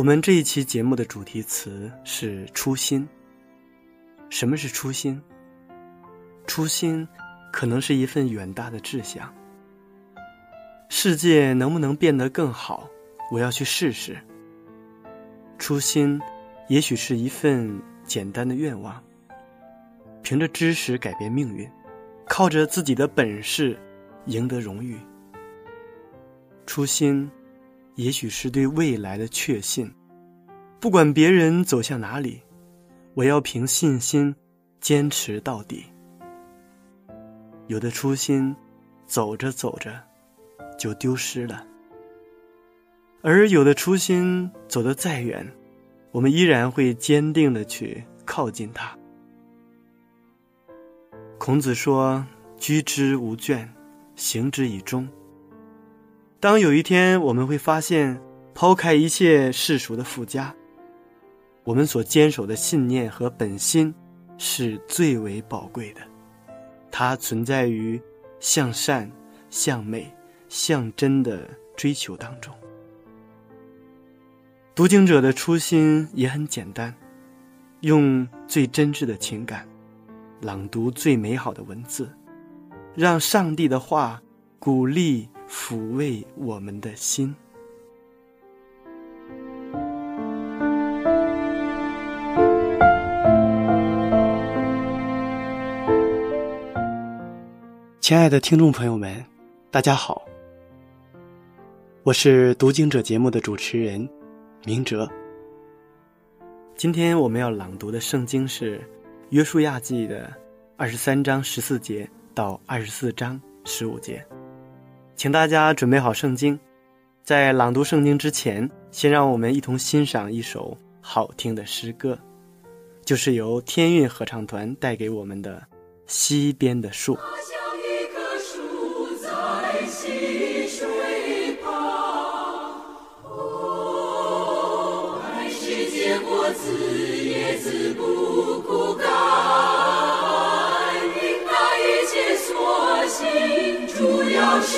我们这一期节目的主题词是初心。什么是初心？初心可能是一份远大的志向。世界能不能变得更好？我要去试试。初心，也许是一份简单的愿望。凭着知识改变命运，靠着自己的本事赢得荣誉。初心。也许是对未来的确信，不管别人走向哪里，我要凭信心坚持到底。有的初心，走着走着就丢失了；而有的初心，走得再远，我们依然会坚定的去靠近它。孔子说：“居之无倦，行之以忠。”当有一天我们会发现，抛开一切世俗的附加，我们所坚守的信念和本心是最为宝贵的。它存在于向善、向美、向真的追求当中。读经者的初心也很简单，用最真挚的情感，朗读最美好的文字，让上帝的话鼓励。抚慰我们的心，亲爱的听众朋友们，大家好，我是读经者节目的主持人明哲。今天我们要朗读的圣经是《约书亚记》的二十三章十四节到二十四章十五节。请大家准备好圣经，在朗读圣经之前，先让我们一同欣赏一首好听的诗歌，就是由天韵合唱团带给我们的《西边的树》。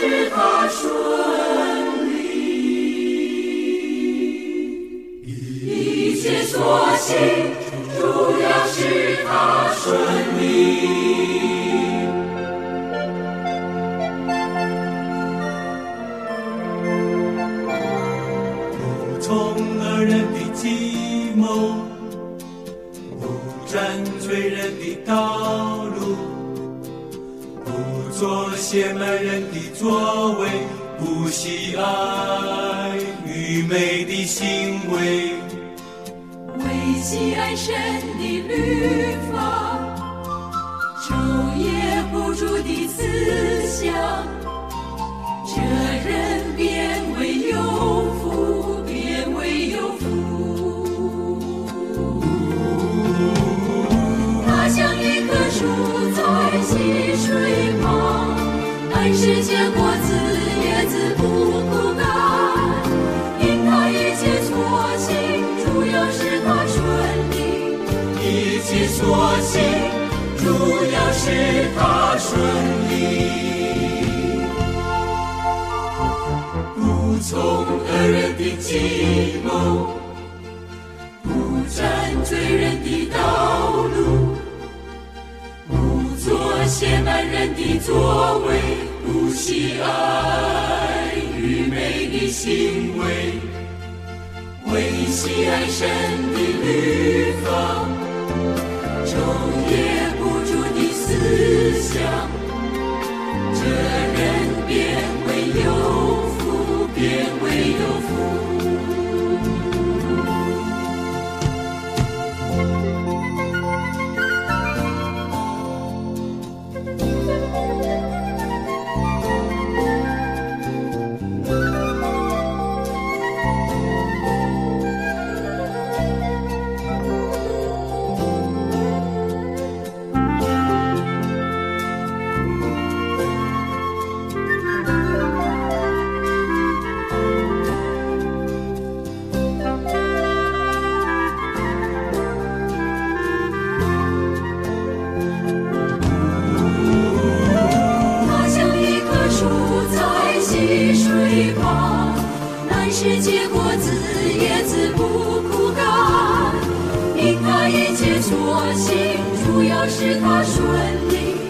使他顺利，一切所行，主要是他顺利。不从恶人的计谋，不占罪人的道，写满人的。作为不喜爱愚昧的行为，为喜爱神的律法，昼夜不住的思所行，主要是他顺利。不从恶人的计谋，不占罪人的道路，不做亵慢人的作为。不惜爱与美的行为，为喜爱神的律法，是结果子，叶子不枯干。因它一切所行，主要是它顺利；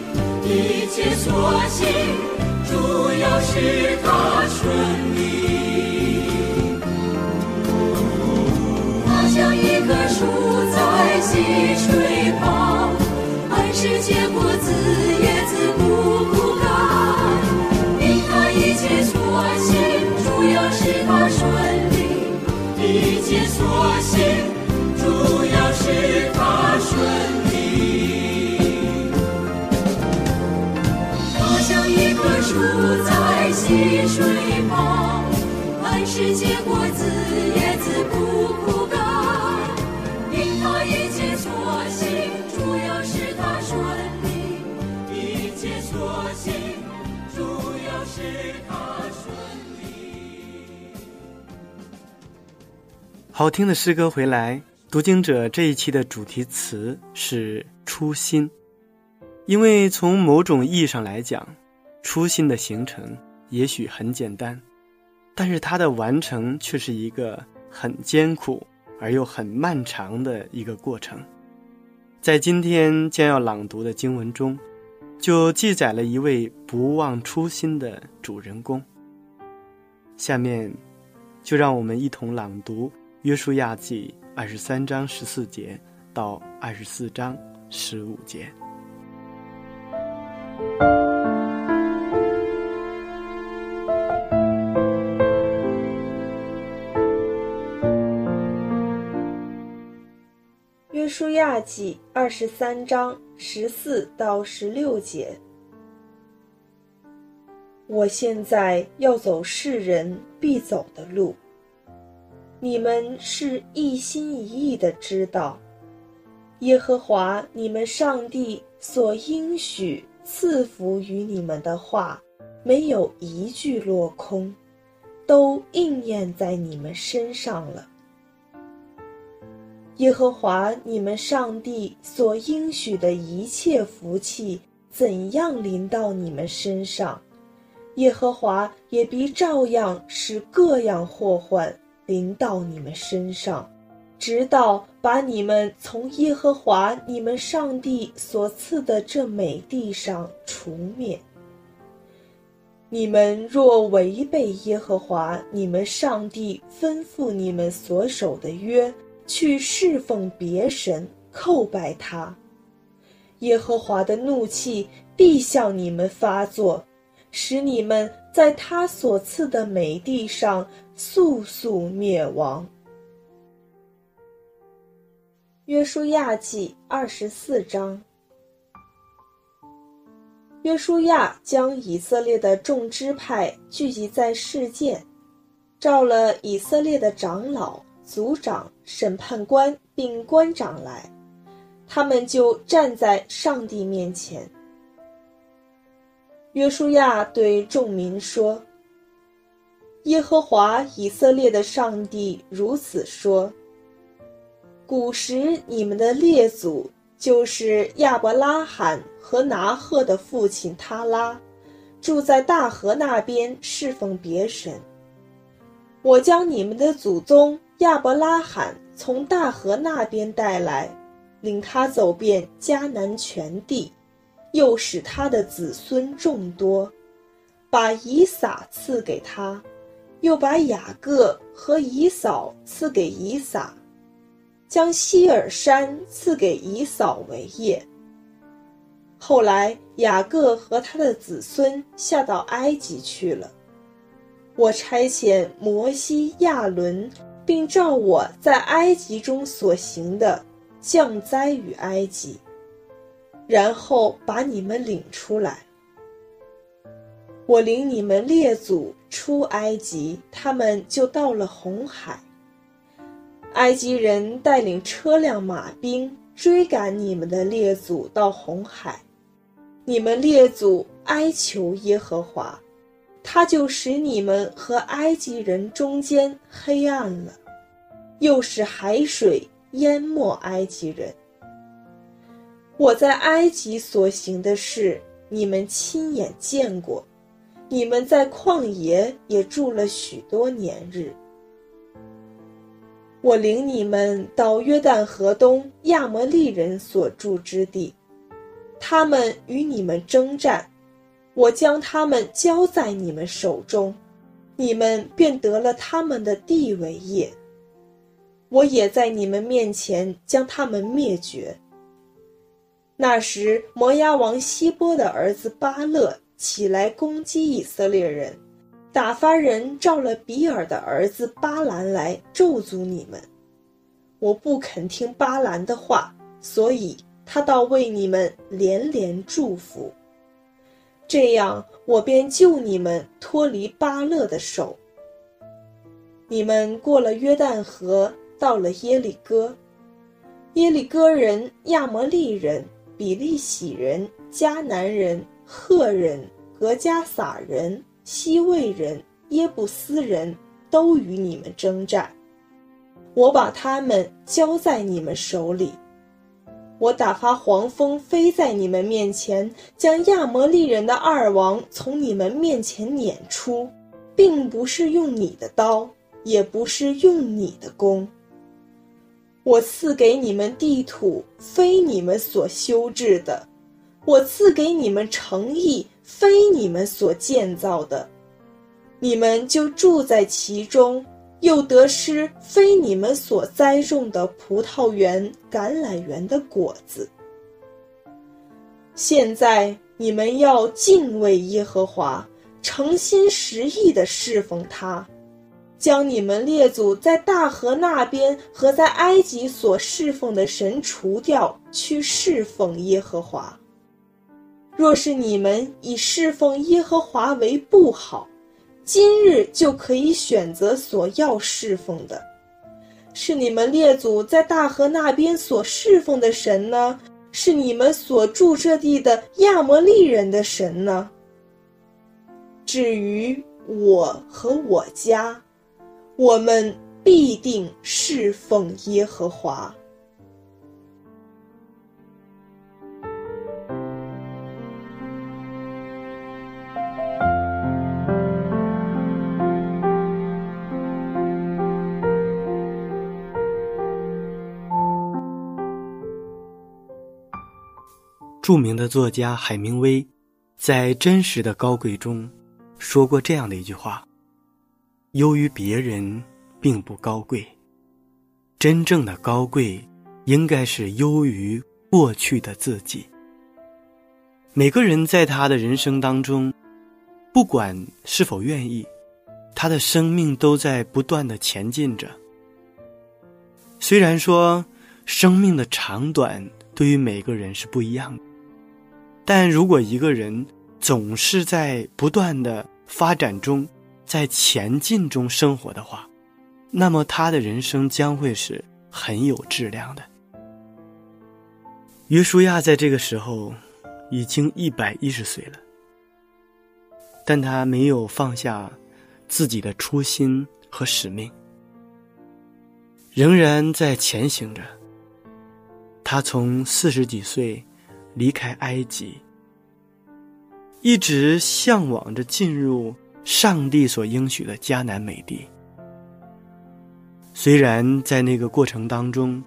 一切所行，主要是它顺利。它像一棵树在溪水旁，按时结果子，叶子不枯干。因它一切所行，他顺利；一切所行，主要是他顺利。它像一棵树在溪水旁，按时结果子，叶子不枯干。因它一切所行，主要是他顺利；一切所行，主要是他好听的诗歌回来，读经者这一期的主题词是初心，因为从某种意义上来讲，初心的形成也许很简单，但是它的完成却是一个很艰苦而又很漫长的一个过程。在今天将要朗读的经文中，就记载了一位不忘初心的主人公。下面，就让我们一同朗读《约书亚记》二十三章十四节到二十四章十五节。约书亚记二十三章十四到十六节。我现在要走世人必走的路，你们是一心一意的知道，耶和华你们上帝所应许赐福于你们的话，没有一句落空，都应验在你们身上了。耶和华你们上帝所应许的一切福气，怎样临到你们身上，耶和华也必照样使各样祸患临到你们身上，直到把你们从耶和华你们上帝所赐的这美地上除灭。你们若违背耶和华你们上帝吩咐你们所守的约，去侍奉别神，叩拜他，耶和华的怒气必向你们发作，使你们在他所赐的美地上速速灭亡。约书亚记二十四章。约书亚将以色列的众支派聚集在事件，召了以色列的长老、族长、审判官并官长来，他们就站在上帝面前。约书亚对众民说：“耶和华以色列的上帝如此说：古时你们的列祖。”就是亚伯拉罕和拿鹤的父亲他拉，住在大河那边侍奉别神。我将你们的祖宗亚伯拉罕从大河那边带来，领他走遍迦南全地，又使他的子孙众多，把以撒赐给他，又把雅各和以扫赐给以撒，将希尔山赐给以扫为业。后来雅各和他的子孙下到埃及去了。我差遣摩西、亚伦，并照我在埃及中所行的，降灾于埃及，然后把你们领出来。我领你们列祖出埃及，他们就到了红海。埃及人带领车辆马兵追赶你们的列祖到红海，你们列祖哀求耶和华。他就使你们和埃及人中间黑暗了，又使海水淹没埃及人。我在埃及所行的事，你们亲眼见过；你们在旷野也住了许多年日。我领你们到约旦河东亚摩利人所住之地，他们与你们征战。我将他们交在你们手中，你们便得了他们的地为业。我也在你们面前将他们灭绝。那时，摩押王希波的儿子巴勒起来攻击以色列人，打发人召了比尔的儿子巴兰来咒诅你们。我不肯听巴兰的话，所以他倒为你们连连祝福。这样，我便救你们脱离巴勒的手。你们过了约旦河，到了耶利哥。耶利哥人、亚摩利人、比利洗人、迦南人、赫人、格加撒人、西魏人、耶布斯人都与你们征战，我把他们交在你们手里。我打发黄蜂飞在你们面前，将亚摩利人的二王从你们面前撵出，并不是用你的刀，也不是用你的弓。我赐给你们地土，非你们所修治的；我赐给你们诚意，非你们所建造的，你们就住在其中。又得失非你们所栽种的葡萄园、橄榄园的果子。现在你们要敬畏耶和华，诚心实意的侍奉他，将你们列祖在大河那边和在埃及所侍奉的神除掉，去侍奉耶和华。若是你们以侍奉耶和华为不好，今日就可以选择所要侍奉的，是你们列祖在大河那边所侍奉的神呢？是你们所住这地的亚摩利人的神呢？至于我和我家，我们必定侍奉耶和华。著名的作家海明威，在《真实的高贵》中，说过这样的一句话：“优于别人，并不高贵。真正的高贵，应该是优于过去的自己。”每个人在他的人生当中，不管是否愿意，他的生命都在不断的前进着。虽然说，生命的长短对于每个人是不一样的。但如果一个人总是在不断的发展中，在前进中生活的话，那么他的人生将会是很有质量的。约书亚在这个时候已经一百一十岁了，但他没有放下自己的初心和使命，仍然在前行着。他从四十几岁。离开埃及，一直向往着进入上帝所应许的迦南美地。虽然在那个过程当中，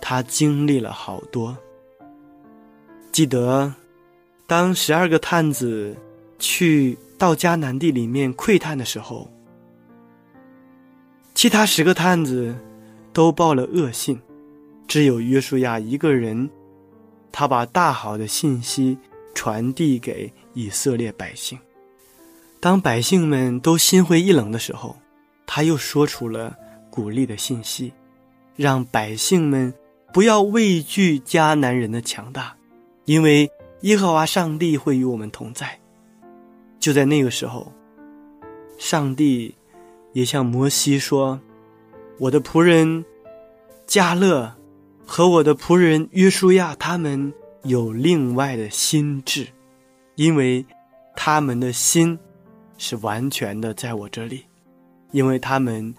他经历了好多。记得，当十二个探子去到迦南地里面窥探的时候，其他十个探子都报了恶信，只有约书亚一个人，他把大好的信息传递给以色列百姓。当百姓们都心灰意冷的时候，他又说出了鼓励的信息，让百姓们不要畏惧迦南人的强大，因为耶和华上帝会与我们同在。就在那个时候，上帝也向摩西说：“我的仆人加勒和我的仆人约书亚，他们有另外的心智，因为他们的心是完全的在我这里，因为他们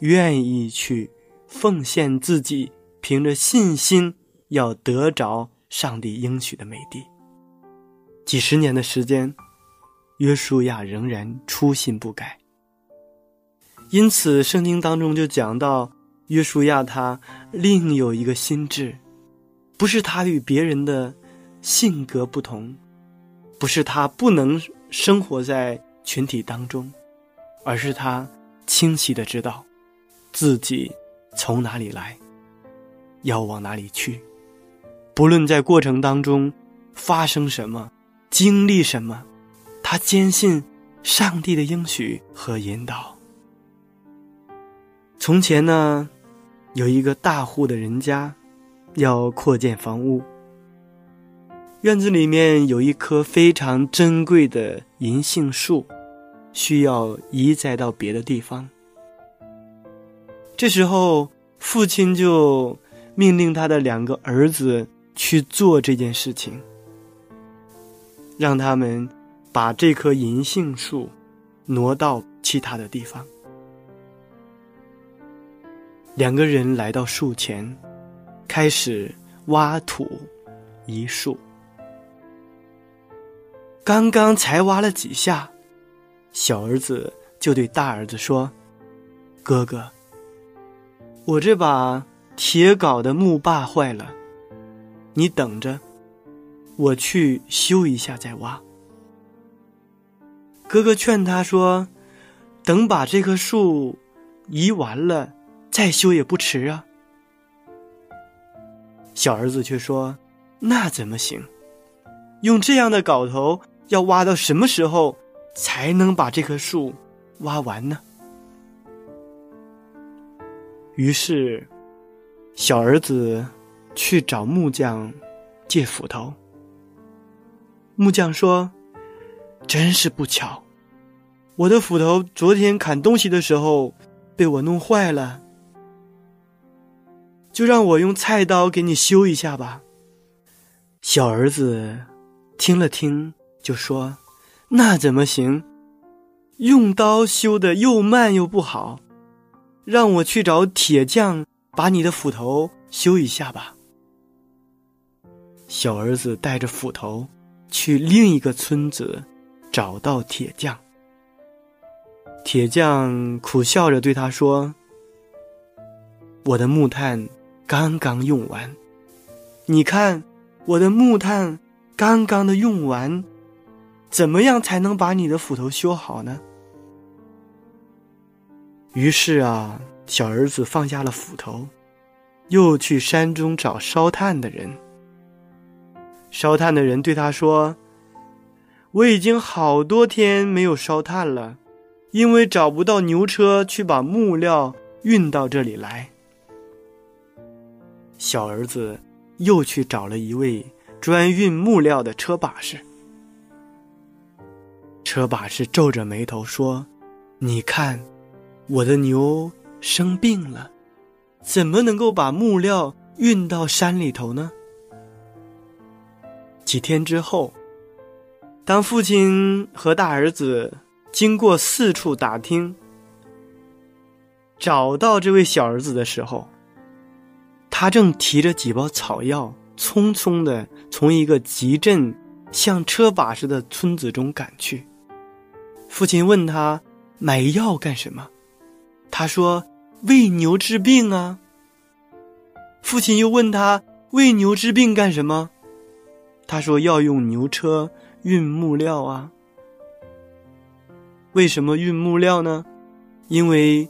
愿意去奉献自己，凭着信心要得着上帝应许的美地。几十年的时间。”约书亚仍然初心不改，因此圣经当中就讲到约书亚他另有一个心智，不是他与别人的性格不同，不是他不能生活在群体当中，而是他清晰的知道自己从哪里来，要往哪里去，不论在过程当中发生什么，经历什么。他坚信上帝的应许和引导。从前呢，有一个大户的人家，要扩建房屋，院子里面有一棵非常珍贵的银杏树，需要移栽到别的地方。这时候，父亲就命令他的两个儿子去做这件事情，让他们。把这棵银杏树挪到其他的地方。两个人来到树前，开始挖土移树。刚刚才挖了几下，小儿子就对大儿子说：“哥哥，我这把铁镐的木把坏了，你等着，我去修一下再挖。”哥哥劝他说：“等把这棵树移完了，再修也不迟啊。”小儿子却说：“那怎么行？用这样的镐头，要挖到什么时候才能把这棵树挖完呢？”于是，小儿子去找木匠借斧头。木匠说。真是不巧，我的斧头昨天砍东西的时候被我弄坏了，就让我用菜刀给你修一下吧。小儿子听了听，就说：“那怎么行？用刀修的又慢又不好，让我去找铁匠把你的斧头修一下吧。”小儿子带着斧头去另一个村子。找到铁匠，铁匠苦笑着对他说：“我的木炭刚刚用完，你看我的木炭刚刚的用完，怎么样才能把你的斧头修好呢？”于是啊，小儿子放下了斧头，又去山中找烧炭的人。烧炭的人对他说。我已经好多天没有烧炭了，因为找不到牛车去把木料运到这里来。小儿子又去找了一位专运木料的车把式。车把式皱着眉头说：“你看，我的牛生病了，怎么能够把木料运到山里头呢？”几天之后。当父亲和大儿子经过四处打听，找到这位小儿子的时候，他正提着几包草药，匆匆的从一个集镇像车把似的村子中赶去。父亲问他买药干什么，他说为牛治病啊。父亲又问他为牛治病干什么，他说要用牛车。运木料啊！为什么运木料呢？因为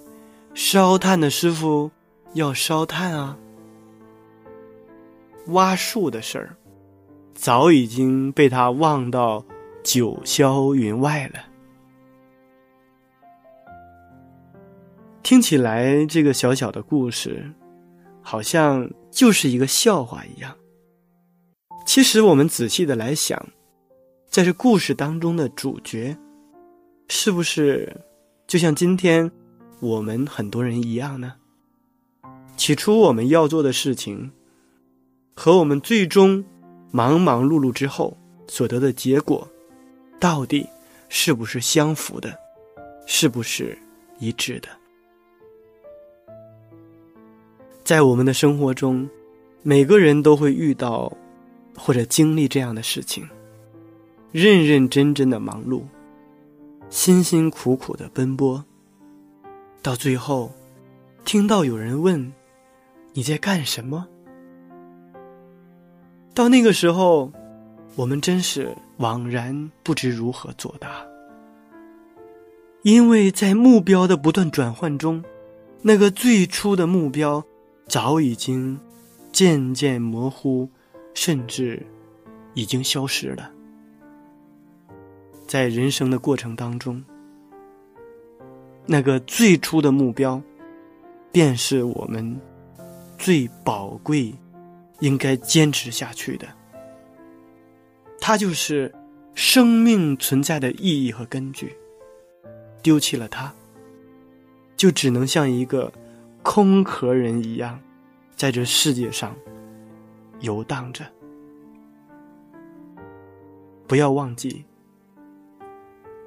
烧炭的师傅要烧炭啊。挖树的事儿，早已经被他忘到九霄云外了。听起来，这个小小的故事，好像就是一个笑话一样。其实，我们仔细的来想，在这故事当中的主角，是不是就像今天我们很多人一样呢？起初我们要做的事情。和我们最终忙忙碌碌之后所得的结果，到底是不是相符的，是不是一致的？在我们的生活中，每个人都会遇到或者经历这样的事情：认认真真的忙碌，辛辛苦苦的奔波，到最后，听到有人问：“你在干什么？”到那个时候，我们真是惘然不知如何作答，因为在目标的不断转换中，那个最初的目标早已经渐渐模糊，甚至已经消失了。在人生的过程当中，那个最初的目标，便是我们最宝贵。应该坚持下去的，它就是生命存在的意义和根据。丢弃了它，就只能像一个空壳人一样，在这世界上游荡着。不要忘记，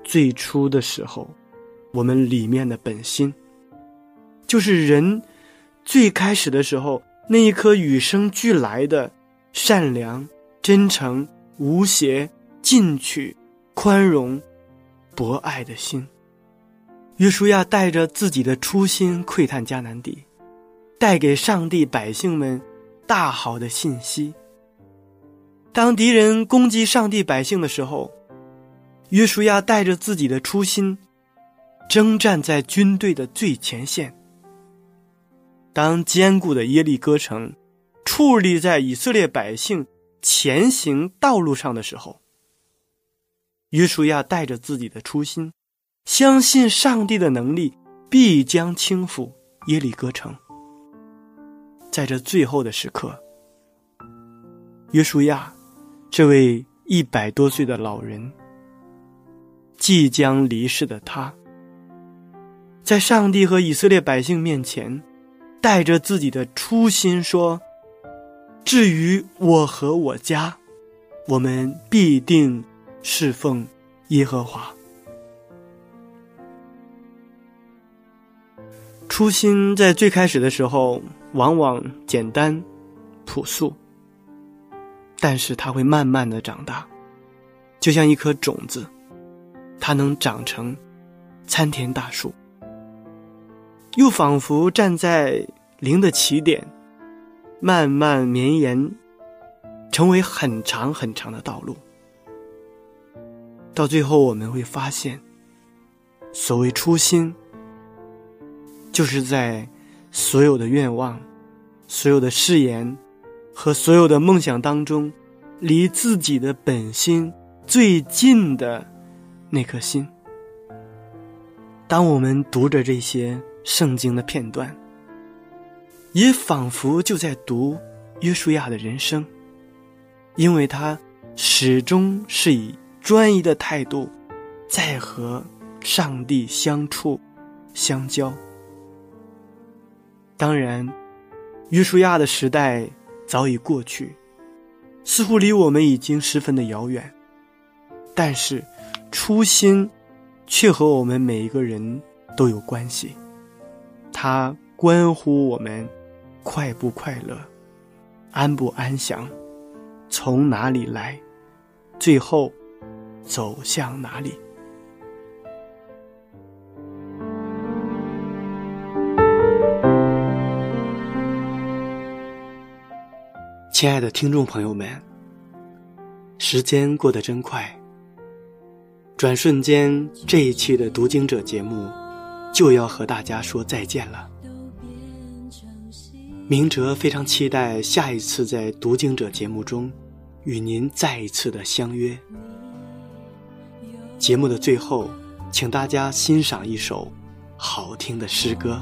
最初的时候，我们里面的本心，就是人最开始的时候。那一颗与生俱来的善良、真诚、无邪、进取、宽容、博爱的心，约书亚带着自己的初心窥探迦南地，带给上帝百姓们大好的信息。当敌人攻击上帝百姓的时候，约书亚带着自己的初心，征战在军队的最前线。当坚固的耶利哥城矗立在以色列百姓前行道路上的时候，约书亚带着自己的初心，相信上帝的能力必将倾覆耶利哥城。在这最后的时刻，约书亚这位一百多岁的老人，即将离世的他，在上帝和以色列百姓面前。带着自己的初心说：“至于我和我家，我们必定侍奉耶和华。”初心在最开始的时候往往简单、朴素，但是它会慢慢的长大，就像一颗种子，它能长成参天大树。又仿佛站在零的起点，慢慢绵延，成为很长很长的道路。到最后，我们会发现，所谓初心，就是在所有的愿望、所有的誓言和所有的梦想当中，离自己的本心最近的那颗心。当我们读着这些。圣经的片段，也仿佛就在读约书亚的人生，因为他始终是以专一的态度在和上帝相处、相交。当然，约书亚的时代早已过去，似乎离我们已经十分的遥远，但是初心却和我们每一个人都有关系。它关乎我们快不快乐，安不安详，从哪里来，最后走向哪里。亲爱的听众朋友们，时间过得真快，转瞬间，这一期的读经者节目就要和大家说再见了。明哲非常期待下一次在读经者节目中与您再一次的相约。节目的最后，请大家欣赏一首好听的诗歌。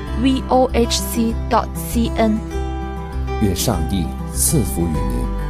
vohc dot cn。愿上帝赐福于您。